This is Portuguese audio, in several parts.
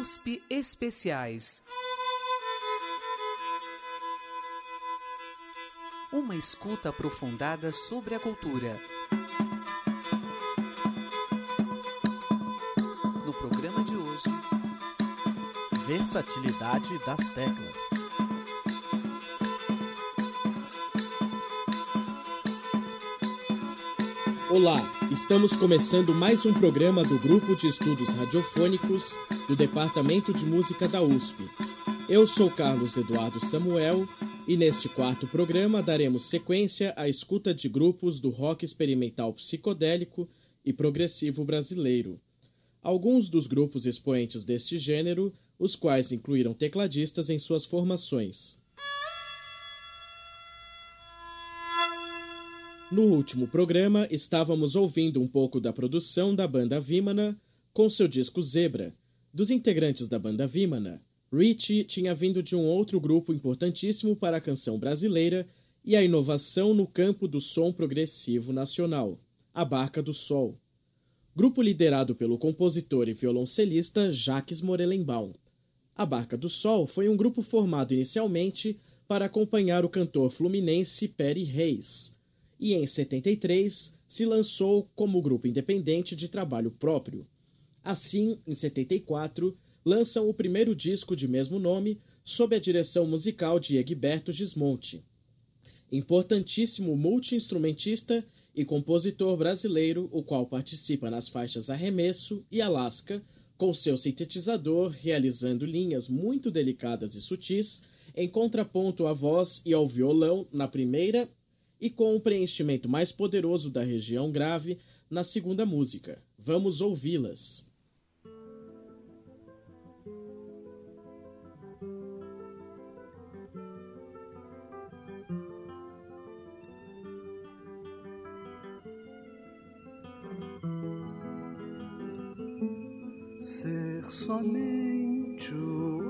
USP Especiais. Uma escuta aprofundada sobre a cultura. No programa de hoje, versatilidade das teclas. Olá, estamos começando mais um programa do Grupo de Estudos Radiofônicos do Departamento de Música da USP. Eu sou Carlos Eduardo Samuel e neste quarto programa daremos sequência à escuta de grupos do rock experimental psicodélico e progressivo brasileiro. Alguns dos grupos expoentes deste gênero, os quais incluíram tecladistas em suas formações. No último programa, estávamos ouvindo um pouco da produção da banda Vimana com seu disco Zebra. Dos integrantes da banda Vimana, Richie tinha vindo de um outro grupo importantíssimo para a canção brasileira e a inovação no campo do som progressivo nacional, a Barca do Sol. Grupo liderado pelo compositor e violoncelista Jacques Morelenbaum. A Barca do Sol foi um grupo formado inicialmente para acompanhar o cantor fluminense Perry Reis e em 73 se lançou como grupo independente de trabalho próprio. Assim, em 74, lançam o primeiro disco de mesmo nome, sob a direção musical de Egberto Gismonti. Importantíssimo multiinstrumentista e compositor brasileiro, o qual participa nas faixas Arremesso e Alaska, com seu sintetizador realizando linhas muito delicadas e sutis, em contraponto à voz e ao violão na primeira e com o preenchimento mais poderoso da região grave na segunda música. Vamos ouvi-las. Somente o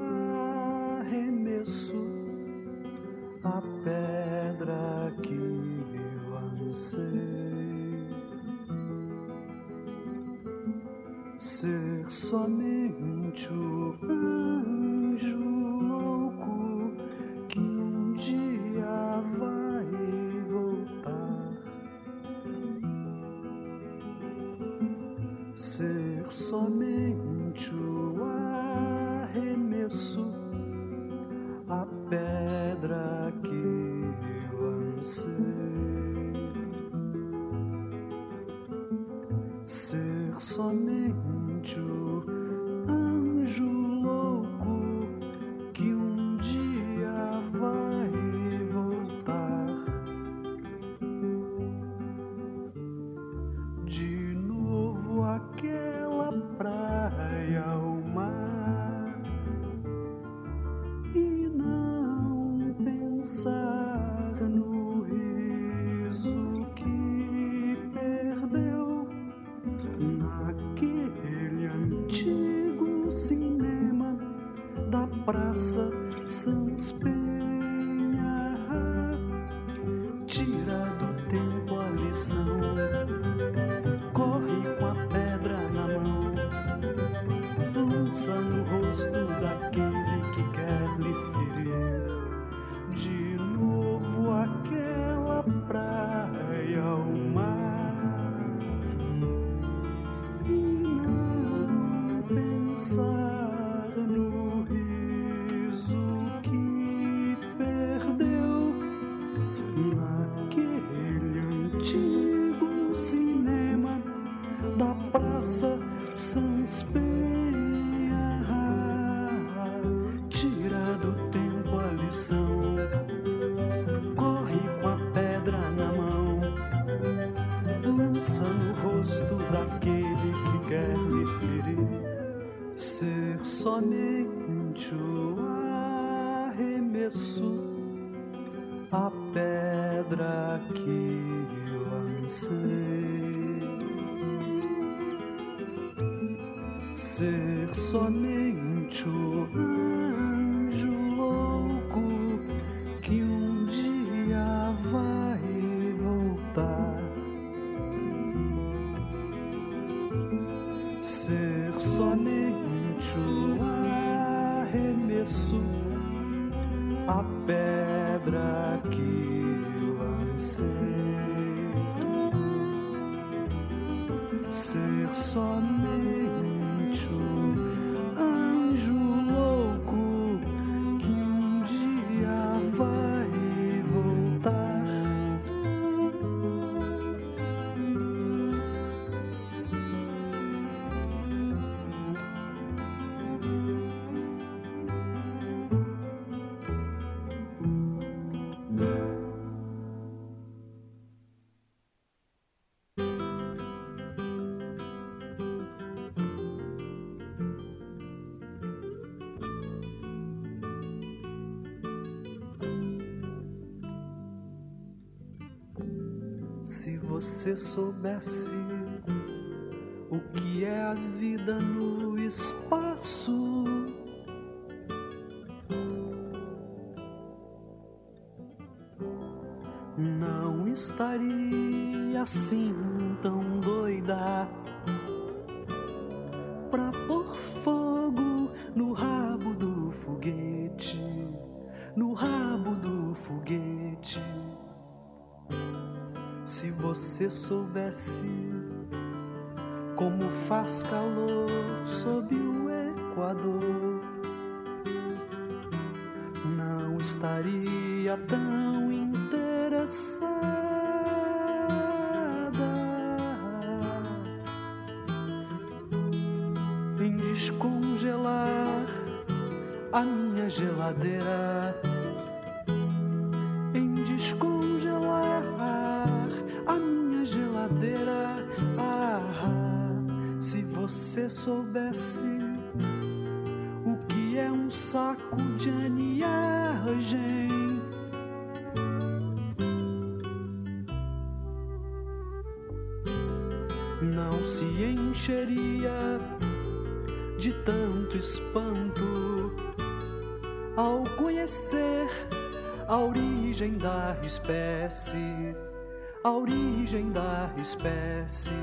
arremesso, a pedra que eu lancei. Ser somente o anjo serre sonne você soubesse soubesse como faz calor sob o Equador, não estaria tão interessada em descongelar a minha geladeira, você soubesse o que é um saco de aniagem. Não se encheria de tanto espanto ao conhecer a origem da espécie, a origem da espécie.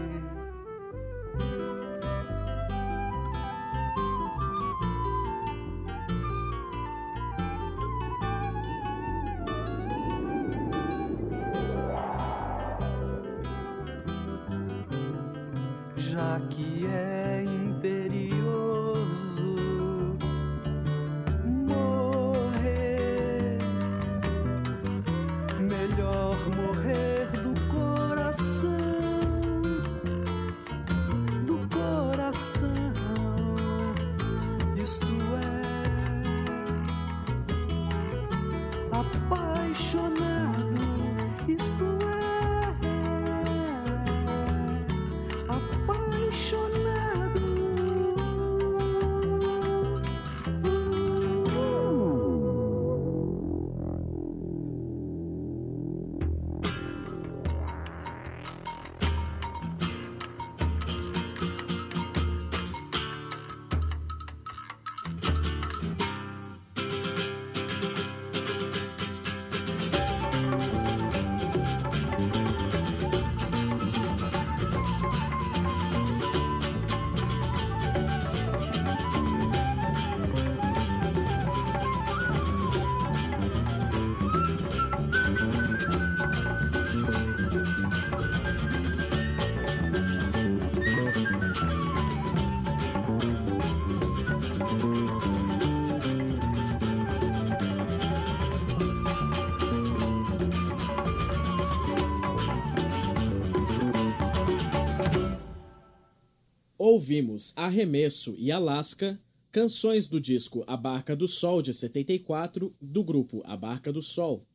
Ouvimos Arremesso e Alaska, canções do disco A Barca do Sol de 74, do grupo A Barca do Sol.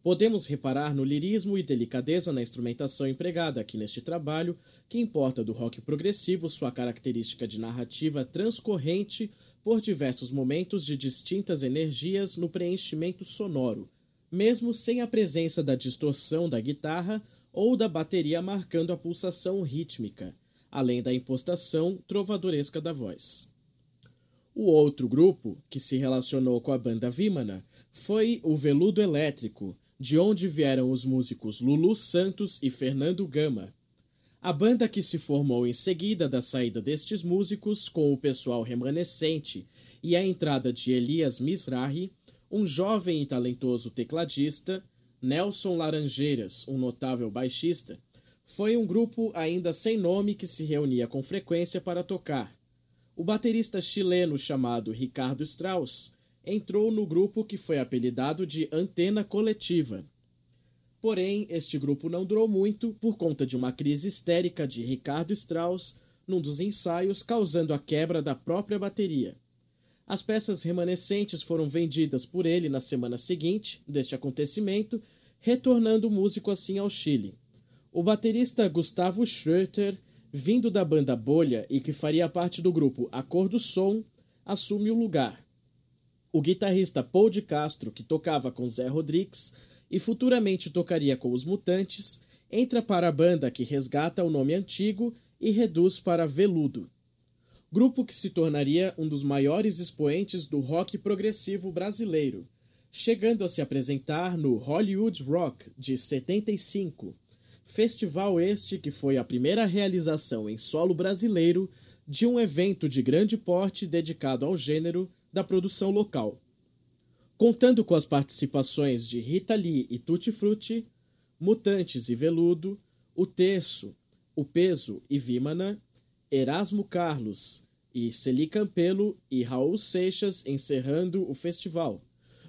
Podemos reparar no lirismo e delicadeza na instrumentação empregada aqui neste trabalho, que importa do rock progressivo sua característica de narrativa transcorrente por diversos momentos de distintas energias no preenchimento sonoro, mesmo sem a presença da distorção da guitarra ou da bateria marcando a pulsação rítmica, além da impostação trovadoresca da voz. O outro grupo, que se relacionou com a banda Vimana, foi o Veludo Elétrico, de onde vieram os músicos Lulu Santos e Fernando Gama. A banda que se formou em seguida da saída destes músicos com o pessoal remanescente e a entrada de Elias Misrahi, um jovem e talentoso tecladista, Nelson Laranjeiras, um notável baixista, foi um grupo ainda sem nome que se reunia com frequência para tocar. O baterista chileno chamado Ricardo Strauss entrou no grupo que foi apelidado de Antena Coletiva. Porém, este grupo não durou muito por conta de uma crise histérica de Ricardo Strauss num dos ensaios, causando a quebra da própria bateria. As peças remanescentes foram vendidas por ele na semana seguinte deste acontecimento, retornando o músico assim ao Chile. O baterista Gustavo Schröter, vindo da banda Bolha e que faria parte do grupo A Cor do Som, assume o lugar. O guitarrista Paul de Castro, que tocava com Zé Rodrigues e futuramente tocaria com os Mutantes, entra para a banda que resgata o nome antigo e reduz para Veludo. Grupo que se tornaria um dos maiores expoentes do rock progressivo brasileiro, chegando a se apresentar no Hollywood Rock de 75, festival este que foi a primeira realização em solo brasileiro de um evento de grande porte dedicado ao gênero da produção local. Contando com as participações de Rita Lee e Tutti Frutti, Mutantes e Veludo, O Terço, O Peso e Vímana, Erasmo Carlos e Celi Campelo e Raul Seixas encerrando o festival.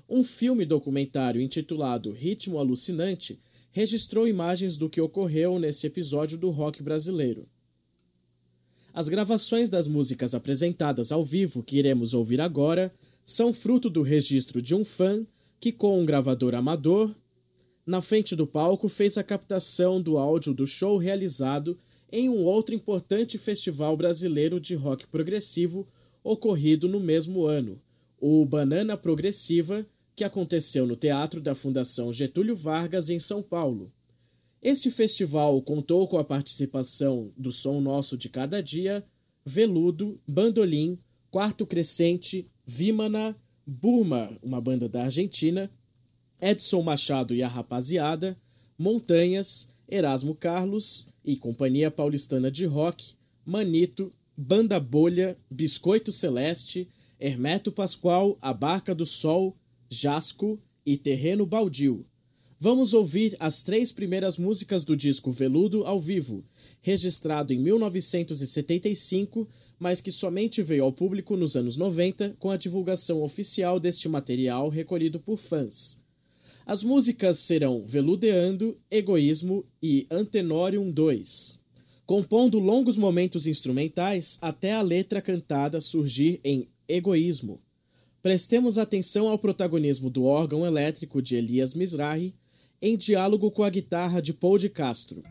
Um filme documentário intitulado Ritmo Alucinante registrou imagens do que ocorreu nesse episódio do rock brasileiro. As gravações das músicas apresentadas ao vivo que iremos ouvir agora são fruto do registro de um fã que, com um gravador amador, na frente do palco fez a captação do áudio do show realizado em um outro importante festival brasileiro de rock progressivo ocorrido no mesmo ano, o Banana Progressiva, que aconteceu no Teatro da Fundação Getúlio Vargas, em São Paulo. Este festival contou com a participação do Som Nosso de Cada Dia, Veludo, Bandolim, Quarto Crescente, Vímana, Burma, uma banda da Argentina, Edson Machado e a Rapaziada, Montanhas, Erasmo Carlos e Companhia Paulistana de Rock, Manito, Banda Bolha, Biscoito Celeste, Hermeto Pascoal, A Barca do Sol, Jasco e Terreno Baldio. Vamos ouvir as três primeiras músicas do disco Veludo ao vivo, registrado em 1975, mas que somente veio ao público nos anos 90 com a divulgação oficial deste material recolhido por fãs. As músicas serão Veludeando, Egoísmo e Antenorium 2, compondo longos momentos instrumentais até a letra cantada surgir em Egoísmo. Prestemos atenção ao protagonismo do órgão elétrico de Elias Mizrahi em diálogo com a guitarra de Paul de Castro.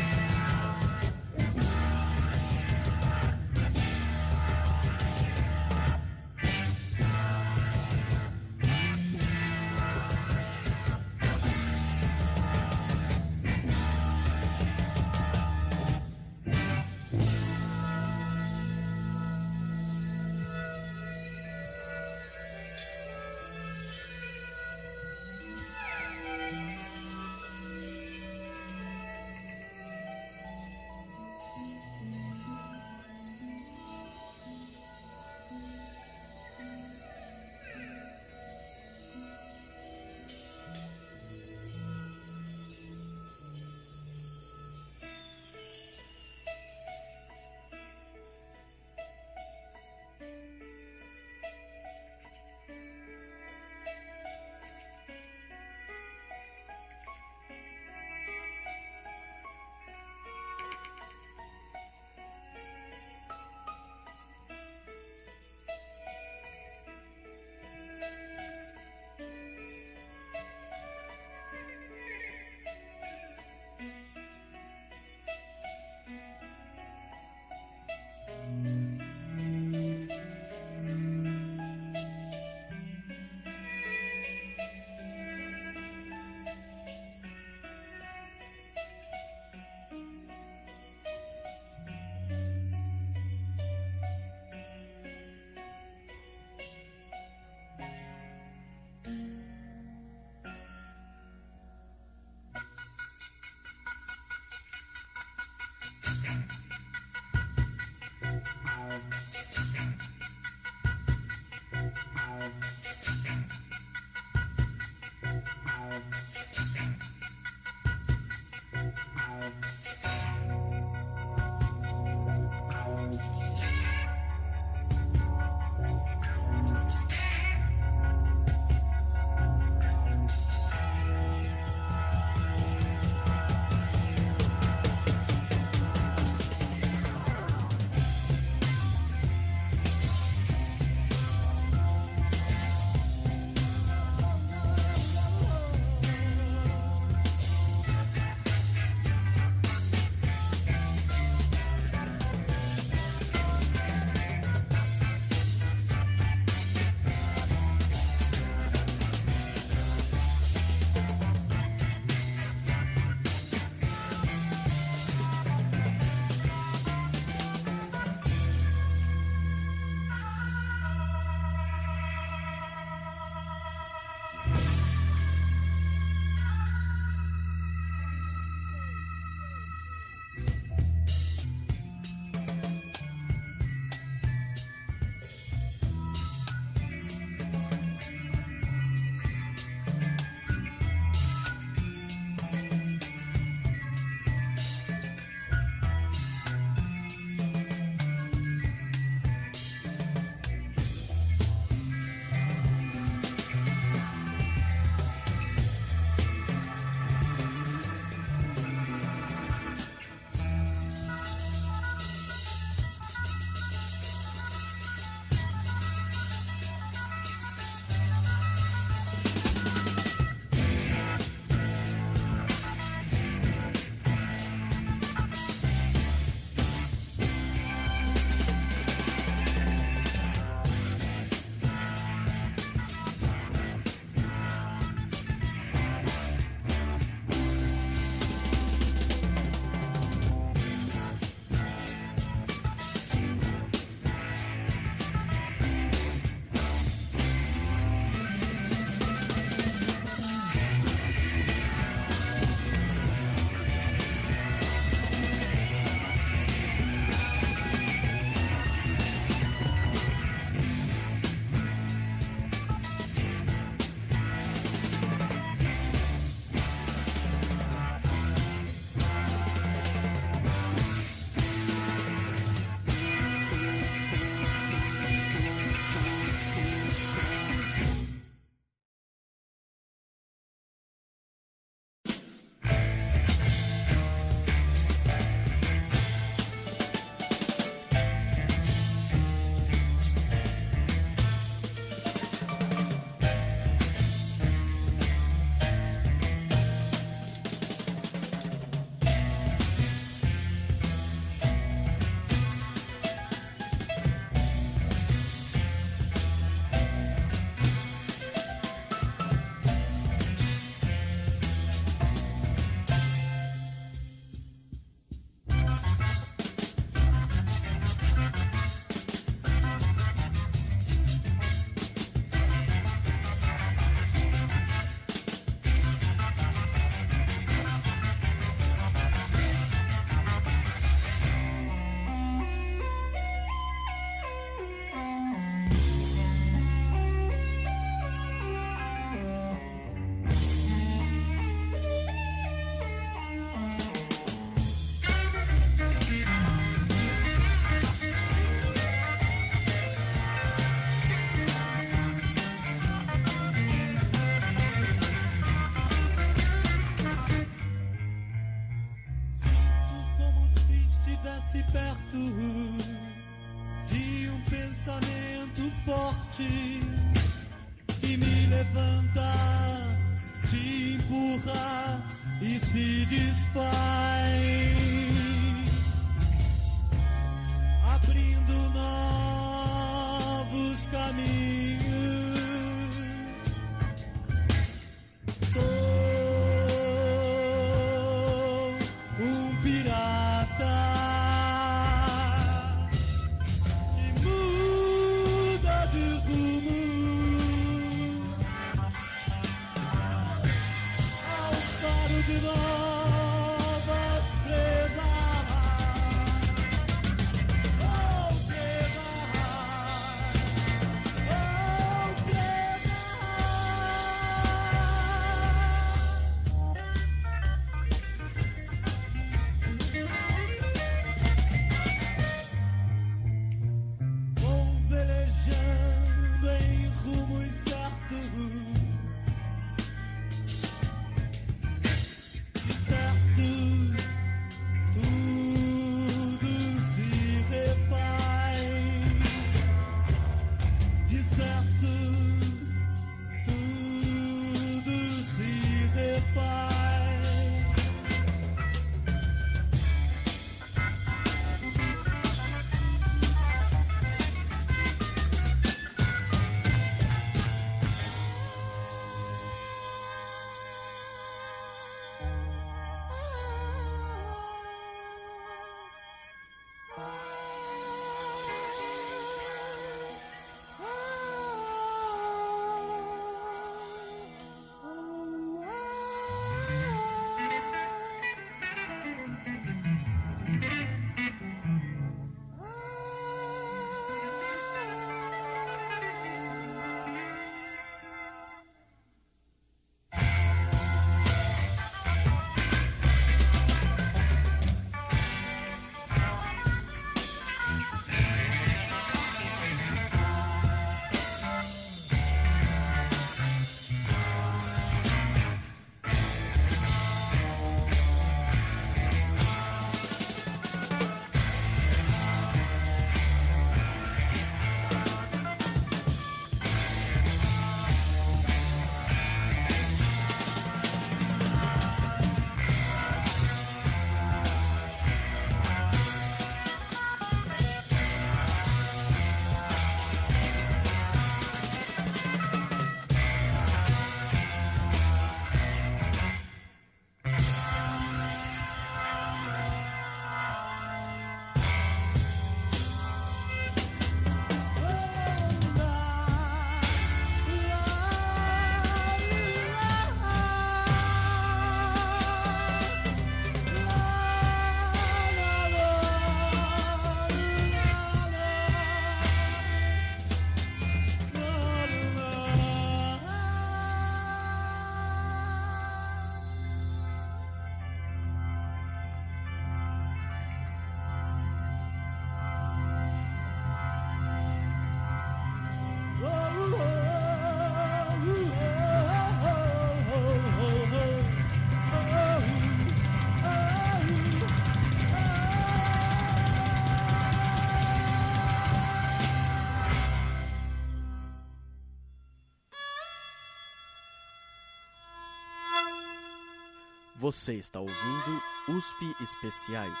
Você está ouvindo USP Especiais,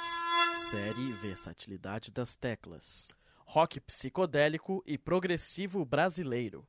série Versatilidade das Teclas, rock psicodélico e progressivo brasileiro.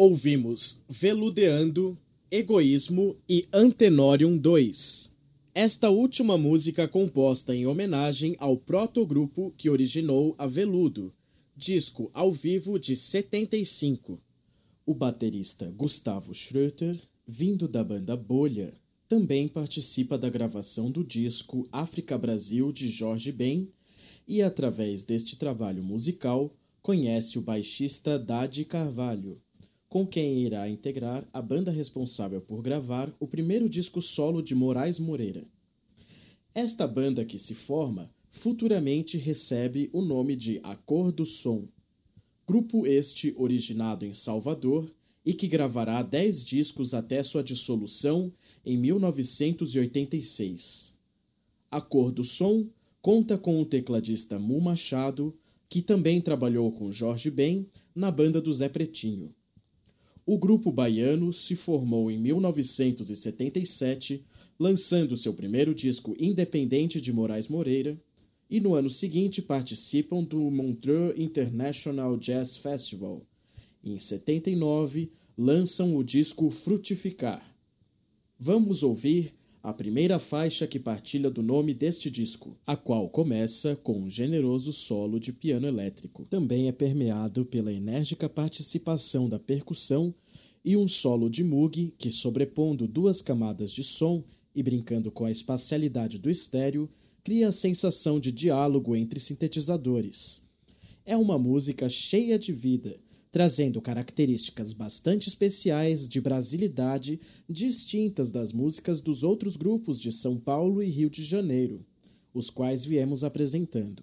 Ouvimos Veludeando, Egoísmo e Antenorium 2. Esta última música composta em homenagem ao protogrupo que originou a Veludo, disco ao vivo de 75. O baterista Gustavo Schröter, vindo da banda Bolha, também participa da gravação do disco África Brasil de Jorge Ben e, através deste trabalho musical, conhece o baixista Dade Carvalho, com quem irá integrar a banda responsável por gravar o primeiro disco solo de Moraes Moreira. Esta banda que se forma futuramente recebe o nome de A Cor do Som, grupo este originado em Salvador e que gravará 10 discos até sua dissolução em 1986. A Cor do Som conta com o tecladista Mu Machado, que também trabalhou com Jorge Ben na banda do Zé Pretinho. O grupo baiano se formou em 1977, lançando seu primeiro disco independente de Moraes Moreira, e no ano seguinte participam do Montreux International Jazz Festival. Em 79, lançam o disco Frutificar. Vamos ouvir a primeira faixa que partilha do nome deste disco, a qual começa com um generoso solo de piano elétrico. Também é permeado pela enérgica participação da percussão e um solo de Moog que, sobrepondo duas camadas de som e brincando com a espacialidade do estéreo, cria a sensação de diálogo entre sintetizadores. É uma música cheia de vida, trazendo características bastante especiais de brasilidade distintas das músicas dos outros grupos de São Paulo e Rio de Janeiro, os quais viemos apresentando.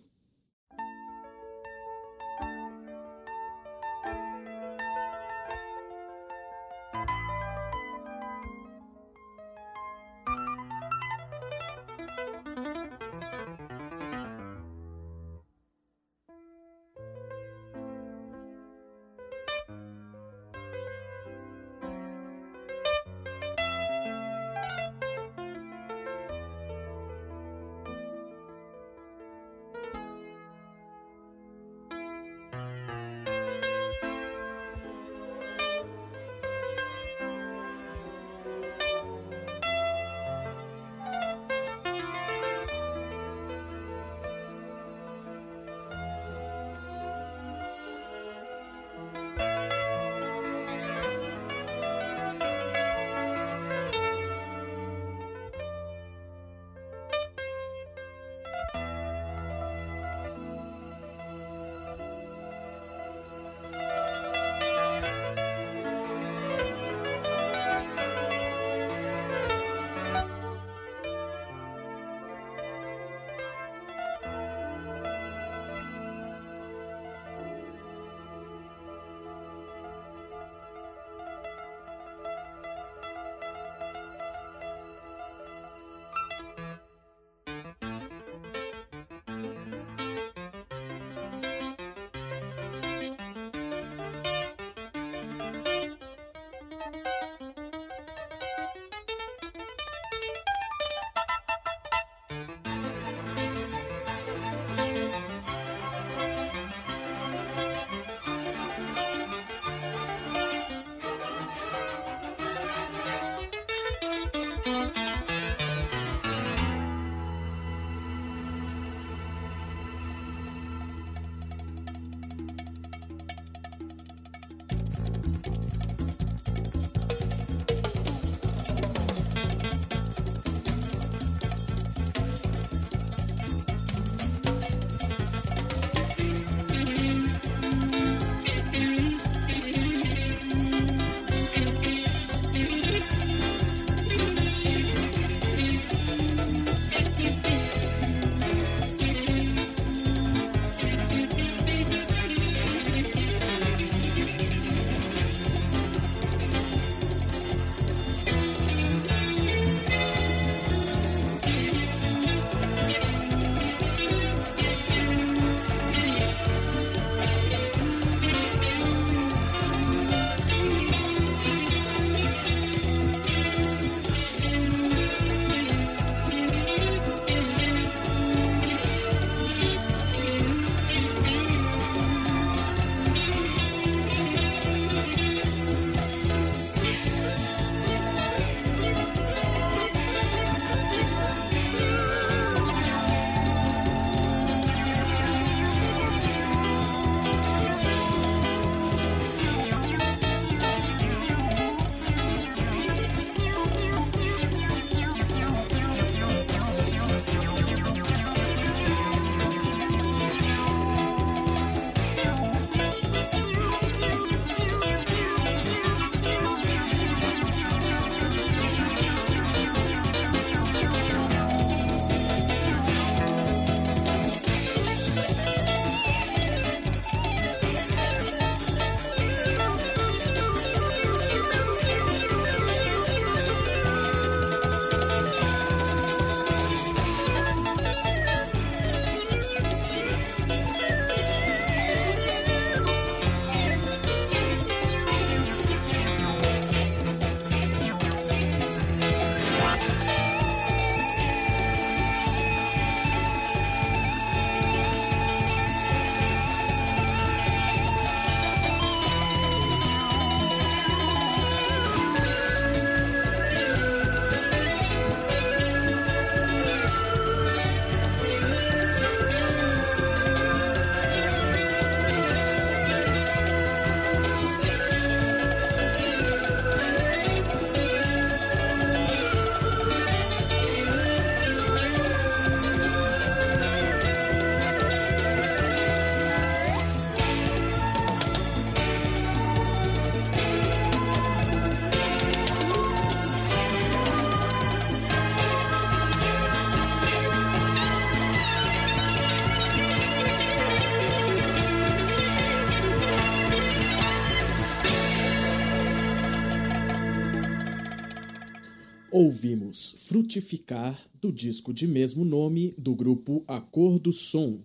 Ouvimos Frutificar do disco de mesmo nome do grupo Acordo do Som,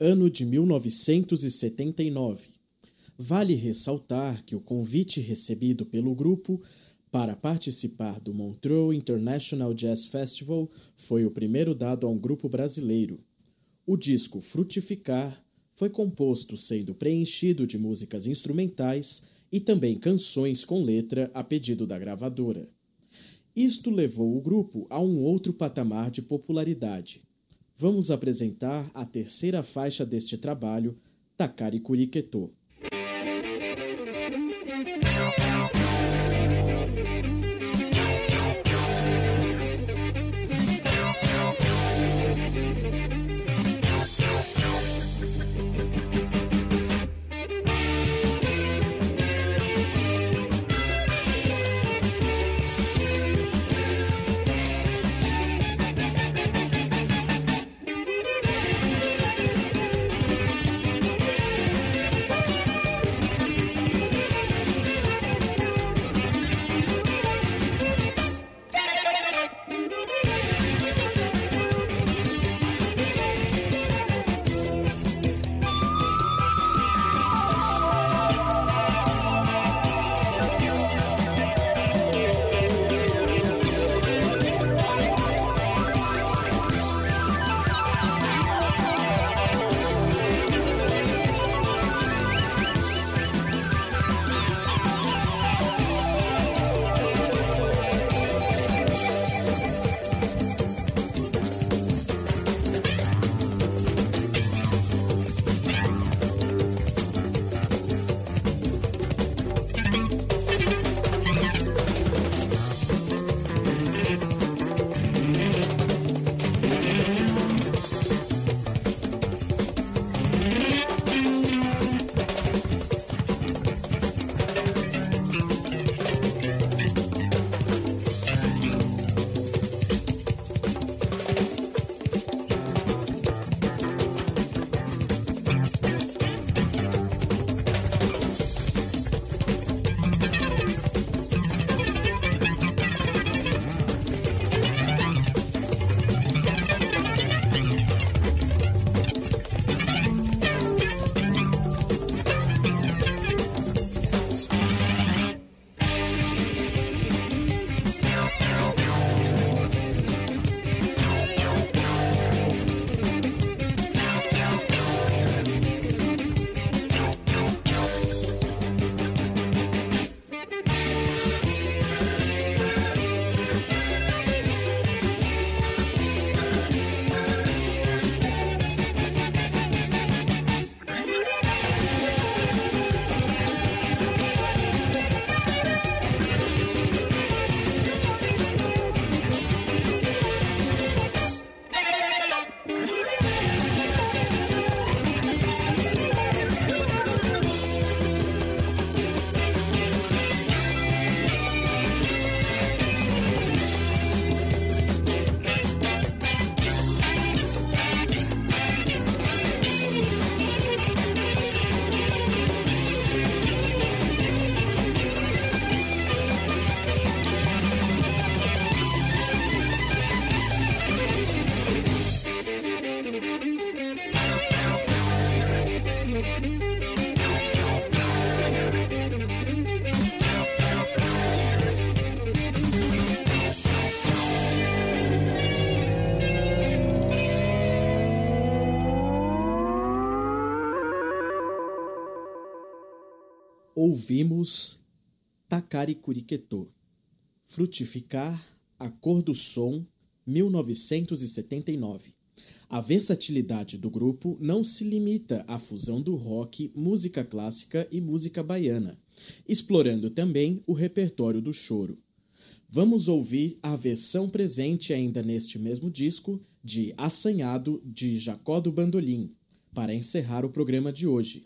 ano de 1979. Vale ressaltar que o convite recebido pelo grupo para participar do Montreux International Jazz Festival foi o primeiro dado a um grupo brasileiro. O disco Frutificar foi composto sendo preenchido de músicas instrumentais e também canções com letra a pedido da gravadora. Isto levou o grupo a um outro patamar de popularidade. Vamos apresentar a terceira faixa deste trabalho, Takari Kuriketo. Ouvimos Takari Kuriketo, Frutificar, A Cor do Som, 1979. A versatilidade do grupo não se limita à fusão do rock, música clássica e música baiana, explorando também o repertório do choro. Vamos ouvir a versão presente ainda neste mesmo disco de Assanhado de Jacó do Bandolim, para encerrar o programa de hoje.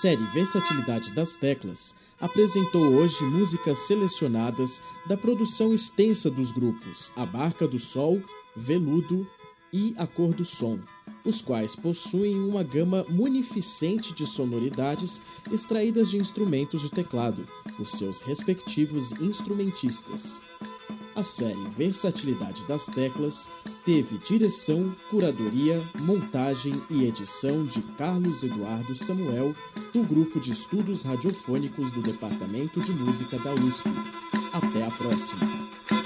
Série Versatilidade das Teclas apresentou hoje músicas selecionadas da produção extensa dos grupos A Barca do Sol, Veludo e A Cor do Som, os quais possuem uma gama munificente de sonoridades extraídas de instrumentos de teclado por seus respectivos instrumentistas. A série Versatilidade das Teclas teve direção, curadoria, montagem e edição de Carlos Eduardo Samuel, do Grupo de Estudos Radiofônicos do Departamento de Música da USP. Até a próxima!